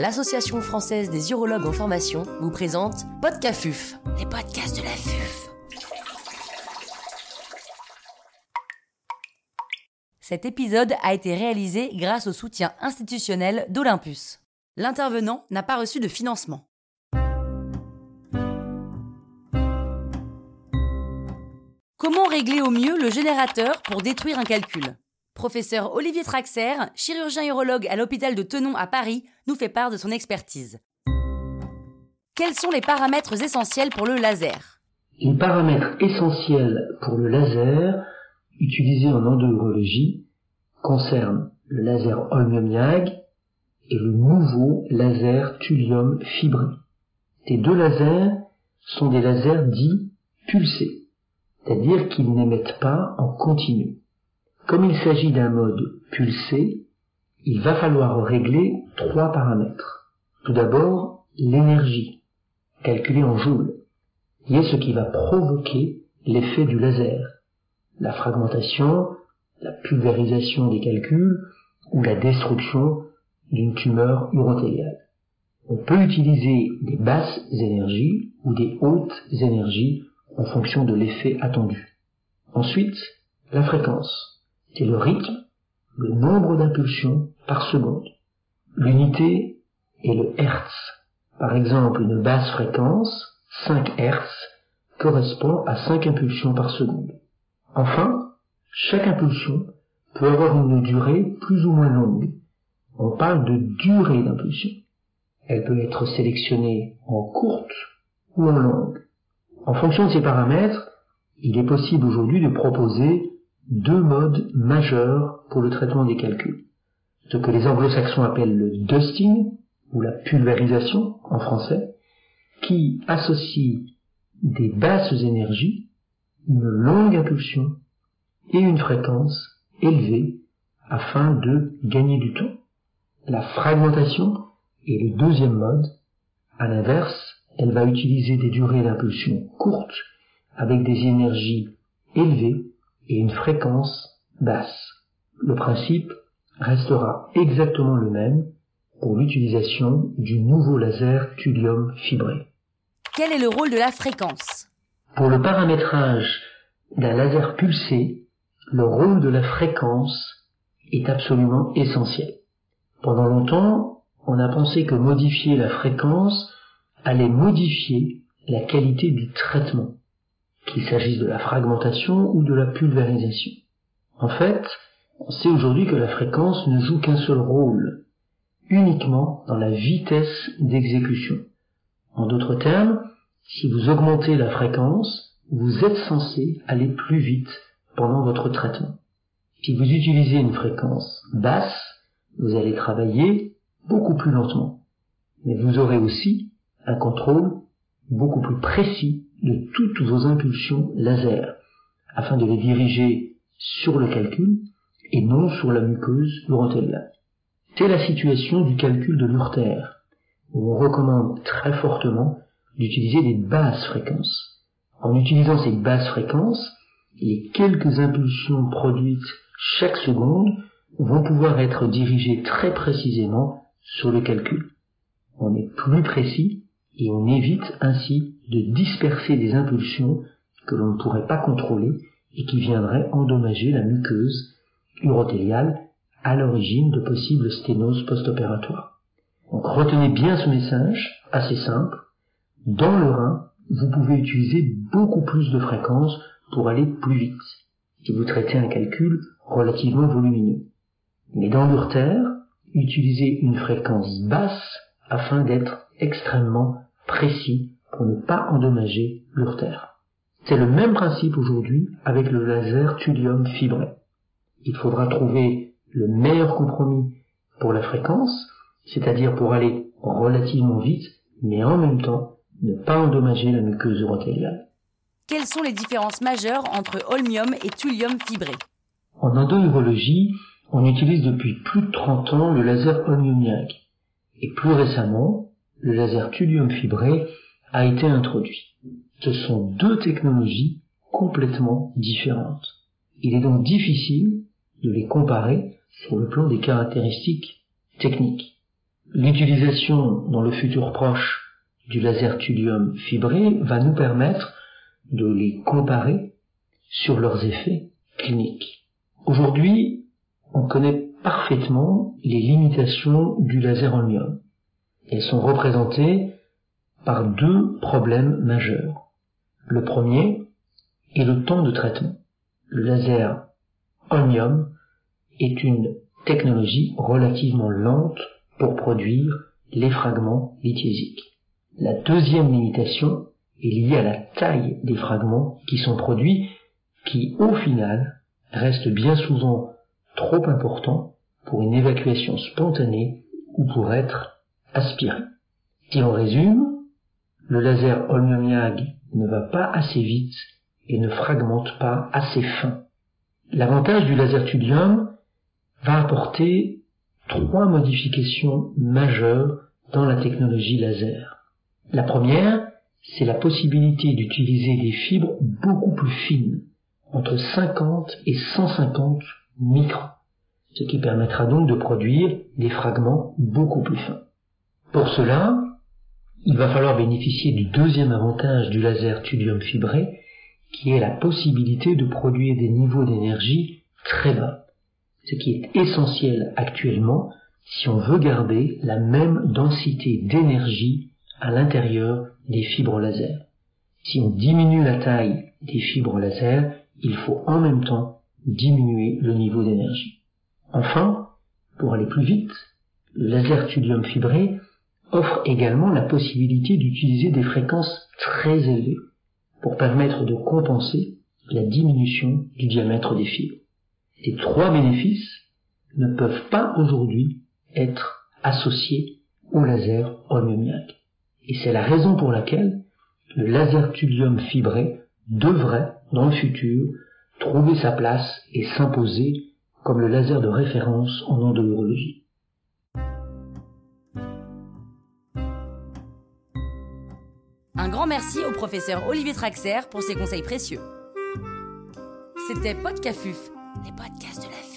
l'Association française des urologues en formation vous présente Podcafuf, les podcasts de la FUF. Cet épisode a été réalisé grâce au soutien institutionnel d'Olympus. L'intervenant n'a pas reçu de financement. Comment régler au mieux le générateur pour détruire un calcul? Professeur Olivier Traxer, chirurgien urologue à l'hôpital de Tenon à Paris, nous fait part de son expertise. Quels sont les paramètres essentiels pour le laser? Les paramètres essentiels pour le laser utilisé en endourologie concernent le laser holmium-YAG et le nouveau laser thulium fibré. Ces deux lasers sont des lasers dits pulsés c'est-à-dire qu'ils n'émettent pas en continu. Comme il s'agit d'un mode pulsé, il va falloir régler trois paramètres. Tout d'abord, l'énergie, calculée en joules, qui est ce qui va provoquer l'effet du laser. La fragmentation, la pulvérisation des calculs ou la destruction d'une tumeur urothéliale. On peut utiliser des basses énergies ou des hautes énergies en fonction de l'effet attendu. Ensuite, la fréquence. C'est le rythme, le nombre d'impulsions par seconde. L'unité est le Hertz. Par exemple, une basse fréquence, 5 Hertz, correspond à 5 impulsions par seconde. Enfin, chaque impulsion peut avoir une durée plus ou moins longue. On parle de durée d'impulsion. Elle peut être sélectionnée en courte ou en longue. En fonction de ces paramètres, il est possible aujourd'hui de proposer deux modes majeurs pour le traitement des calculs. Ce que les anglo-saxons appellent le dusting, ou la pulvérisation en français, qui associe des basses énergies, une longue impulsion et une fréquence élevée afin de gagner du temps. La fragmentation est le deuxième mode. À l'inverse, elle va utiliser des durées d'impulsion courtes avec des énergies élevées et une fréquence basse. Le principe restera exactement le même pour l'utilisation du nouveau laser thulium fibré. Quel est le rôle de la fréquence? Pour le paramétrage d'un laser pulsé, le rôle de la fréquence est absolument essentiel. Pendant longtemps, on a pensé que modifier la fréquence allait modifier la qualité du traitement, qu'il s'agisse de la fragmentation ou de la pulvérisation. En fait, on sait aujourd'hui que la fréquence ne joue qu'un seul rôle, uniquement dans la vitesse d'exécution. En d'autres termes, si vous augmentez la fréquence, vous êtes censé aller plus vite pendant votre traitement. Si vous utilisez une fréquence basse, vous allez travailler beaucoup plus lentement. Mais vous aurez aussi un contrôle beaucoup plus précis de toutes vos impulsions laser, afin de les diriger sur le calcul et non sur la muqueuse urothéliale. C'est la situation du calcul de l'urtère, où on recommande très fortement d'utiliser des basses fréquences. En utilisant ces basses fréquences, les quelques impulsions produites chaque seconde vont pouvoir être dirigées très précisément sur le calcul. On est plus précis et on évite ainsi de disperser des impulsions que l'on ne pourrait pas contrôler et qui viendraient endommager la muqueuse urothéliale à l'origine de possibles sténoses post-opératoires. Donc retenez bien ce message, assez simple. Dans le rein, vous pouvez utiliser beaucoup plus de fréquences pour aller plus vite, si vous traitez un calcul relativement volumineux. Mais dans l'urtère, utilisez une fréquence basse afin d'être extrêmement précis pour ne pas endommager l'urtère. C'est le même principe aujourd'hui avec le laser thulium fibré. Il faudra trouver le meilleur compromis pour la fréquence, c'est-à-dire pour aller relativement vite, mais en même temps ne pas endommager la muqueuse urothéliale. Quelles sont les différences majeures entre holmium et thulium fibré? En endourologie, on utilise depuis plus de 30 ans le laser holmiumiac. Et plus récemment, le laser thulium fibré a été introduit. Ce sont deux technologies complètement différentes. Il est donc difficile de les comparer sur le plan des caractéristiques techniques. L'utilisation dans le futur proche du laser thulium fibré va nous permettre de les comparer sur leurs effets cliniques. Aujourd'hui, on connaît parfaitement les limitations du laser holmium. Elles sont représentées par deux problèmes majeurs. Le premier est le temps de traitement. Le laser holmium est une technologie relativement lente pour produire les fragments lithiésiques. La deuxième limitation est liée à la taille des fragments qui sont produits, qui au final restent bien souvent trop importants pour une évacuation spontanée ou pour être aspirés. Si on résume, le laser holmium ne va pas assez vite et ne fragmente pas assez fin. L'avantage du laser thulium va apporter trois modifications majeures dans la technologie laser. La première, c'est la possibilité d'utiliser des fibres beaucoup plus fines, entre 50 et 150 microns, ce qui permettra donc de produire des fragments beaucoup plus fins. Pour cela, il va falloir bénéficier du deuxième avantage du laser thulium fibré, qui est la possibilité de produire des niveaux d'énergie très bas, ce qui est essentiel actuellement si on veut garder la même densité d'énergie à l'intérieur des fibres laser. Si on diminue la taille des fibres laser, il faut en même temps diminuer le niveau d'énergie. Enfin, pour aller plus vite, le laser thulium fibré offre également la possibilité d'utiliser des fréquences très élevées pour permettre de compenser la diminution du diamètre des fibres. Ces trois bénéfices ne peuvent pas aujourd'hui être associés au laser holmiumiac. Et c'est la raison pour laquelle le laser thulium fibré devrait, dans le futur, trouver sa place et s'imposer comme le laser de référence en endurologie. Un grand merci au professeur Olivier Traxer pour ses conseils précieux. C'était Podcafuf, les podcasts de la FUF.